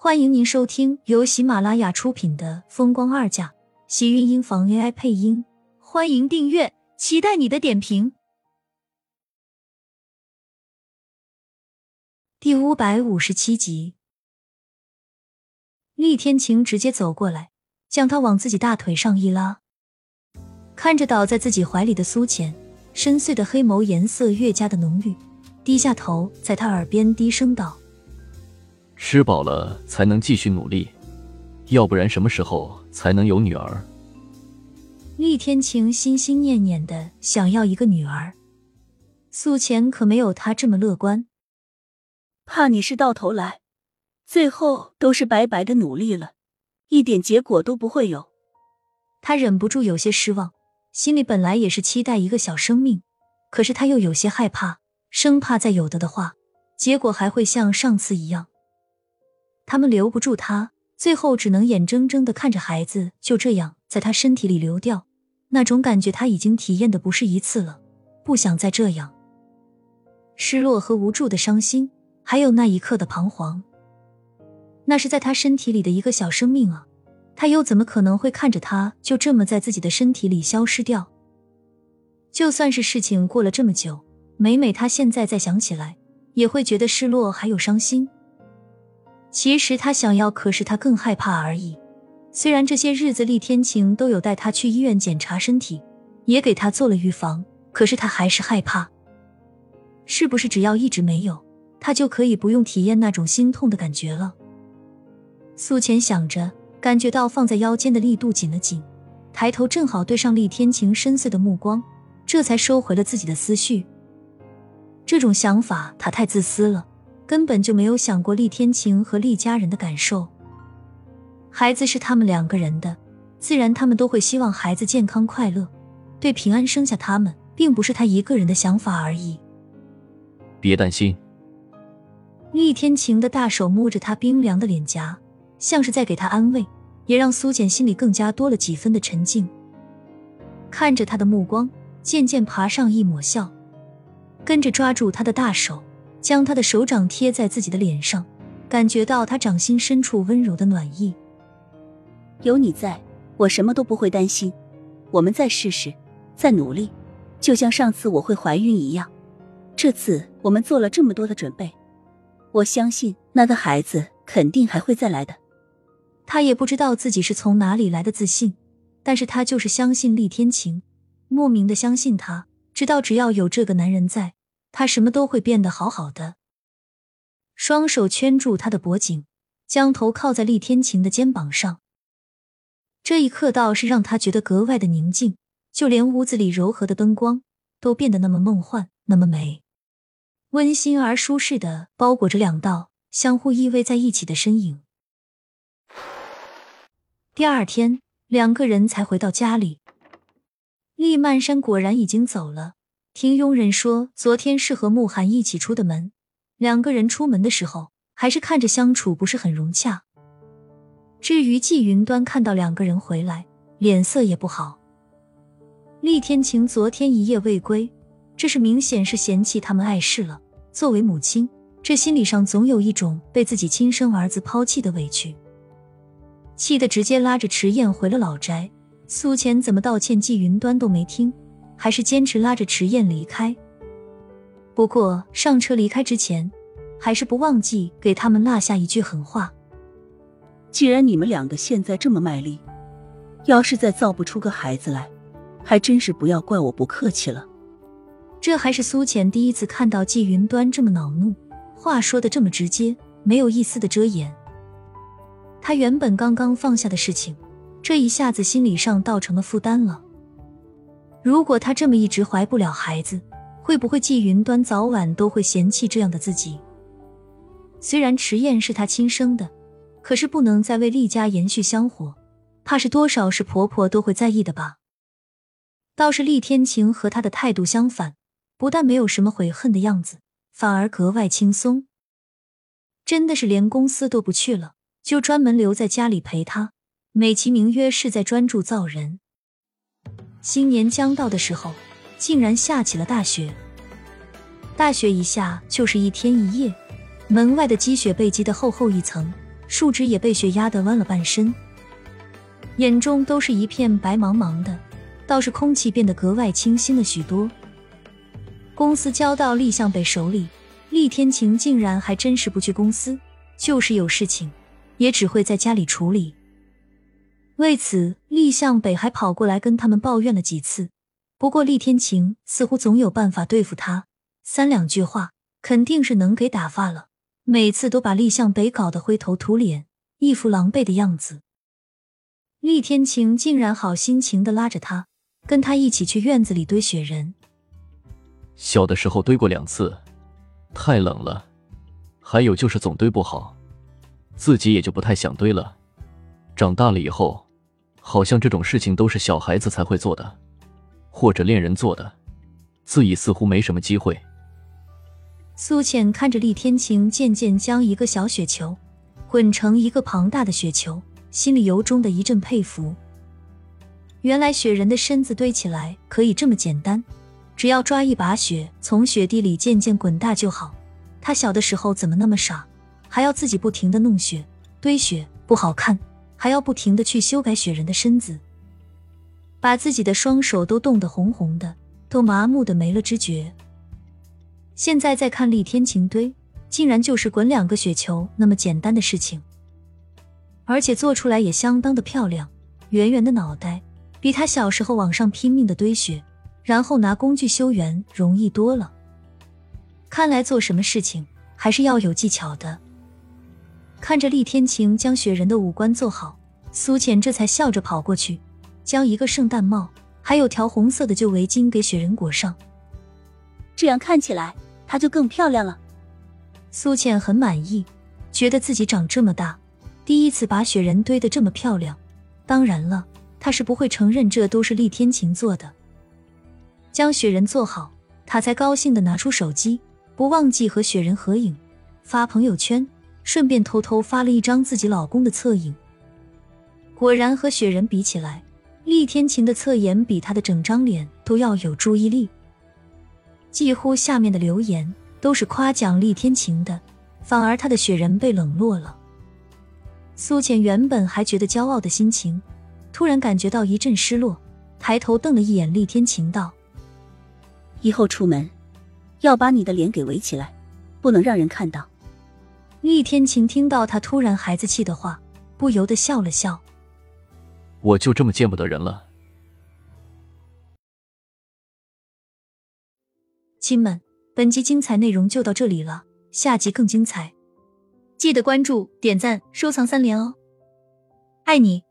欢迎您收听由喜马拉雅出品的《风光二嫁》，喜运音房 AI 配音。欢迎订阅，期待你的点评。第五百五十七集，厉天晴直接走过来，将他往自己大腿上一拉，看着倒在自己怀里的苏浅，深邃的黑眸颜色越加的浓郁，低下头，在他耳边低声道。吃饱了才能继续努力，要不然什么时候才能有女儿？厉天晴心心念念的想要一个女儿，素浅可没有他这么乐观。怕你是到头来，最后都是白白的努力了，一点结果都不会有。他忍不住有些失望，心里本来也是期待一个小生命，可是他又有些害怕，生怕再有的的话，结果还会像上次一样。他们留不住他，最后只能眼睁睁的看着孩子就这样在他身体里流掉。那种感觉他已经体验的不是一次了，不想再这样。失落和无助的伤心，还有那一刻的彷徨。那是在他身体里的一个小生命啊，他又怎么可能会看着他就这么在自己的身体里消失掉？就算是事情过了这么久，每每他现在再想起来，也会觉得失落还有伤心。其实他想要，可是他更害怕而已。虽然这些日子厉天晴都有带他去医院检查身体，也给他做了预防，可是他还是害怕。是不是只要一直没有，他就可以不用体验那种心痛的感觉了？苏浅想着，感觉到放在腰间的力度紧了紧，抬头正好对上厉天晴深邃的目光，这才收回了自己的思绪。这种想法，他太自私了。根本就没有想过厉天晴和厉家人的感受。孩子是他们两个人的，自然他们都会希望孩子健康快乐，对平安生下他们，并不是他一个人的想法而已。别担心。厉天晴的大手摸着他冰凉的脸颊，像是在给他安慰，也让苏简心里更加多了几分的沉静。看着他的目光渐渐爬上一抹笑，跟着抓住他的大手。将他的手掌贴在自己的脸上，感觉到他掌心深处温柔的暖意。有你在，我什么都不会担心。我们再试试，再努力，就像上次我会怀孕一样。这次我们做了这么多的准备，我相信那个孩子肯定还会再来的。他也不知道自己是从哪里来的自信，但是他就是相信厉天晴，莫名的相信他，知道只要有这个男人在。他什么都会变得好好的。双手圈住他的脖颈，将头靠在厉天晴的肩膀上。这一刻倒是让他觉得格外的宁静，就连屋子里柔和的灯光都变得那么梦幻，那么美，温馨而舒适的包裹着两道相互依偎在一起的身影。第二天，两个人才回到家里。厉曼山果然已经走了。听佣人说，昨天是和慕寒一起出的门，两个人出门的时候还是看着相处不是很融洽。至于季云端看到两个人回来，脸色也不好。厉天晴昨天一夜未归，这是明显是嫌弃他们碍事了。作为母亲，这心理上总有一种被自己亲生儿子抛弃的委屈，气得直接拉着迟燕回了老宅。苏浅怎么道歉，季云端都没听。还是坚持拉着迟燕离开。不过上车离开之前，还是不忘记给他们落下一句狠话：既然你们两个现在这么卖力，要是再造不出个孩子来，还真是不要怪我不客气了。这还是苏浅第一次看到季云端这么恼怒，话说的这么直接，没有一丝的遮掩。他原本刚刚放下的事情，这一下子心理上倒成了负担了。如果他这么一直怀不了孩子，会不会季云端早晚都会嫌弃这样的自己？虽然迟燕是他亲生的，可是不能再为厉家延续香火，怕是多少是婆婆都会在意的吧。倒是厉天晴和他的态度相反，不但没有什么悔恨的样子，反而格外轻松，真的是连公司都不去了，就专门留在家里陪他，美其名曰是在专注造人。新年将到的时候，竟然下起了大雪。大雪一下就是一天一夜，门外的积雪被积得厚厚一层，树枝也被雪压得弯了半身，眼中都是一片白茫茫的，倒是空气变得格外清新了许多。公司交到厉向北手里，厉天晴竟然还真是不去公司，就是有事情也只会在家里处理。为此，厉向北还跑过来跟他们抱怨了几次。不过，厉天晴似乎总有办法对付他，三两句话肯定是能给打发了。每次都把厉向北搞得灰头土脸，一副狼狈的样子。厉天晴竟然好心情的拉着他，跟他一起去院子里堆雪人。小的时候堆过两次，太冷了，还有就是总堆不好，自己也就不太想堆了。长大了以后，好像这种事情都是小孩子才会做的。或者恋人做的，自己似乎没什么机会。苏浅看着厉天晴渐渐将一个小雪球滚成一个庞大的雪球，心里由衷的一阵佩服。原来雪人的身子堆起来可以这么简单，只要抓一把雪从雪地里渐渐滚大就好。他小的时候怎么那么傻，还要自己不停的弄雪堆雪不好看，还要不停的去修改雪人的身子。把自己的双手都冻得红红的，都麻木的没了知觉。现在再看厉天晴堆，竟然就是滚两个雪球那么简单的事情，而且做出来也相当的漂亮。圆圆的脑袋，比他小时候往上拼命的堆雪，然后拿工具修圆容易多了。看来做什么事情还是要有技巧的。看着厉天晴将雪人的五官做好，苏浅这才笑着跑过去。将一个圣诞帽，还有条红色的旧围巾给雪人裹上，这样看起来她就更漂亮了。苏浅很满意，觉得自己长这么大，第一次把雪人堆得这么漂亮。当然了，她是不会承认这都是厉天晴做的。将雪人做好，她才高兴的拿出手机，不忘记和雪人合影，发朋友圈，顺便偷偷发了一张自己老公的侧影。果然和雪人比起来。厉天晴的侧颜比他的整张脸都要有注意力，几乎下面的留言都是夸奖厉天晴的，反而他的雪人被冷落了。苏浅原本还觉得骄傲的心情，突然感觉到一阵失落，抬头瞪了一眼厉天晴，道：“以后出门要把你的脸给围起来，不能让人看到。”厉天晴听到他突然孩子气的话，不由得笑了笑。我就这么见不得人了。亲们，本集精彩内容就到这里了，下集更精彩，记得关注、点赞、收藏三连哦！爱你。